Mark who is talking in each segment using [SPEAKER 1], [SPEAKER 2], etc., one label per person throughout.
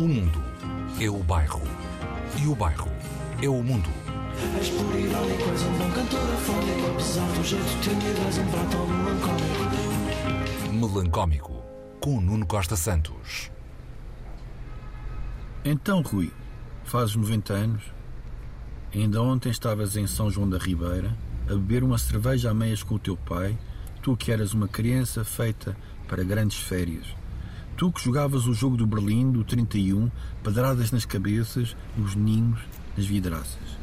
[SPEAKER 1] O mundo é o bairro. E o bairro é o mundo.
[SPEAKER 2] És por irónico, um bom cantor afónico Apesar do jeito tímido, és um prato melancólico
[SPEAKER 1] Melancómico, com Nuno Costa Santos.
[SPEAKER 3] Então, Rui, fazes 90 anos? Ainda ontem estavas em São João da Ribeira a beber uma cerveja a meias com o teu pai, tu que eras uma criança feita para grandes férias. Tu que jogavas o jogo do Berlim, do 31, pedradas nas cabeças, nos ninhos, nas vidraças.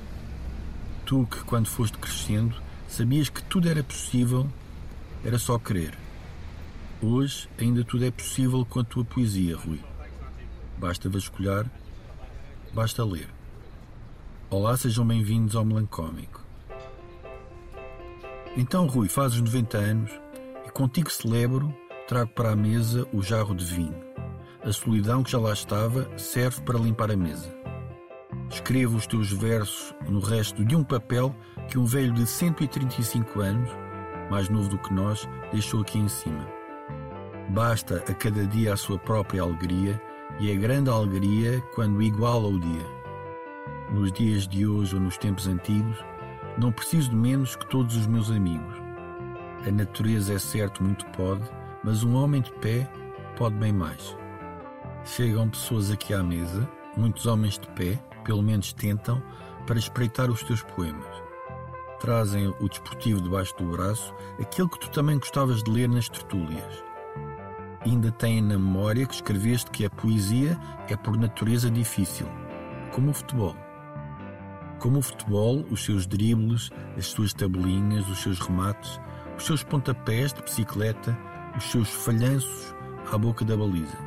[SPEAKER 3] Tu que, quando foste crescendo, sabias que tudo era possível, era só querer. Hoje ainda tudo é possível com a tua poesia, Rui. Basta vasculhar, basta ler. Olá, sejam bem-vindos ao Melancómico. Então, Rui, fazes 90 anos e contigo celebro, trago para a mesa o jarro de vinho. A solidão que já lá estava serve para limpar a mesa. Escrevo os teus versos no resto de um papel que um velho de 135 anos, mais novo do que nós, deixou aqui em cima. Basta a cada dia a sua própria alegria e é grande alegria quando iguala o dia. Nos dias de hoje ou nos tempos antigos, não preciso de menos que todos os meus amigos. A natureza é certo muito pode, mas um homem de pé pode bem mais. Chegam pessoas aqui à mesa, muitos homens de pé, pelo menos tentam, para espreitar os teus poemas. Trazem o desportivo debaixo do braço, aquele que tu também gostavas de ler nas tertúlias. Ainda têm na memória que escreveste que a poesia é por natureza difícil, como o futebol. Como o futebol, os seus dribles, as suas tabelinhas, os seus remates, os seus pontapés de bicicleta, os seus falhanços à boca da baliza.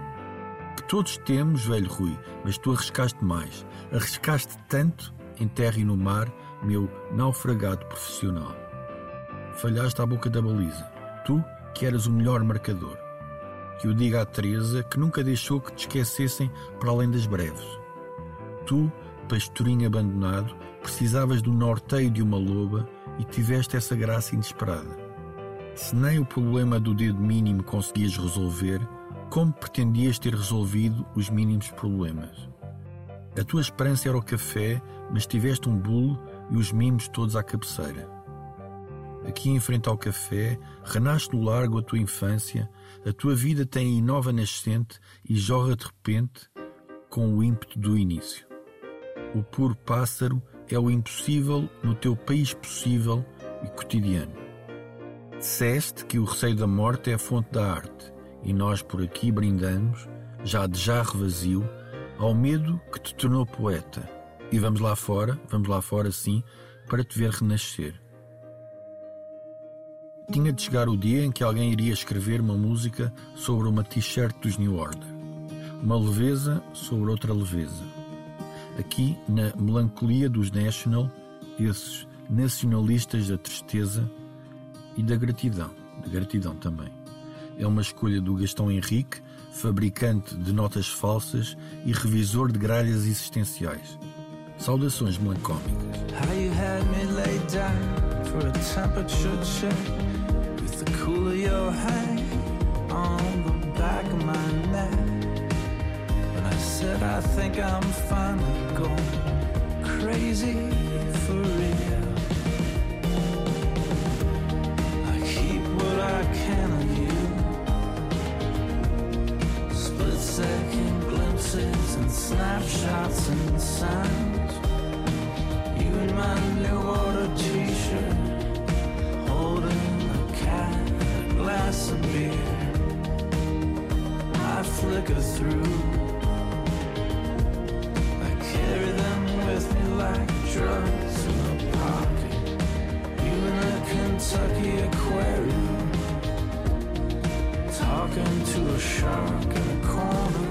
[SPEAKER 3] Que todos temos, velho Rui, mas tu arriscaste mais. Arriscaste tanto em terra e no mar, meu naufragado profissional. Falhaste à boca da baliza. Tu, que eras o melhor marcador. Que o diga à Teresa que nunca deixou que te esquecessem para além das breves. Tu, pastorinho abandonado, precisavas do norteio de uma loba e tiveste essa graça inesperada. Se nem o problema do dedo mínimo conseguias resolver, como pretendias ter resolvido os mínimos problemas? A tua esperança era o café, mas tiveste um bulo e os mimos todos à cabeceira. Aqui em frente ao café, renasce no largo a tua infância, a tua vida tem aí nova nascente e jorra de repente com o ímpeto do início. O puro pássaro é o impossível no teu país possível e cotidiano. Disseste que o receio da morte é a fonte da arte, e nós por aqui brindamos, já de jarro vazio, ao medo que te tornou poeta. E vamos lá fora, vamos lá fora sim, para te ver renascer. Tinha de chegar o dia em que alguém iria escrever uma música sobre uma t-shirt dos New Order. Uma leveza sobre outra leveza. Aqui, na melancolia dos National, esses nacionalistas da tristeza e da gratidão, da gratidão também. É uma escolha do Gastão Henrique, fabricante de notas falsas e revisor de gralhas existenciais. Saudações melancólicas.
[SPEAKER 2] Said I think I'm finally snapshots and signs. You in my new order t-shirt Holding a cat, a glass of beer. I flicker through. I carry them with me like drugs in a pocket. You in a Kentucky aquarium Talking to a shark in a corner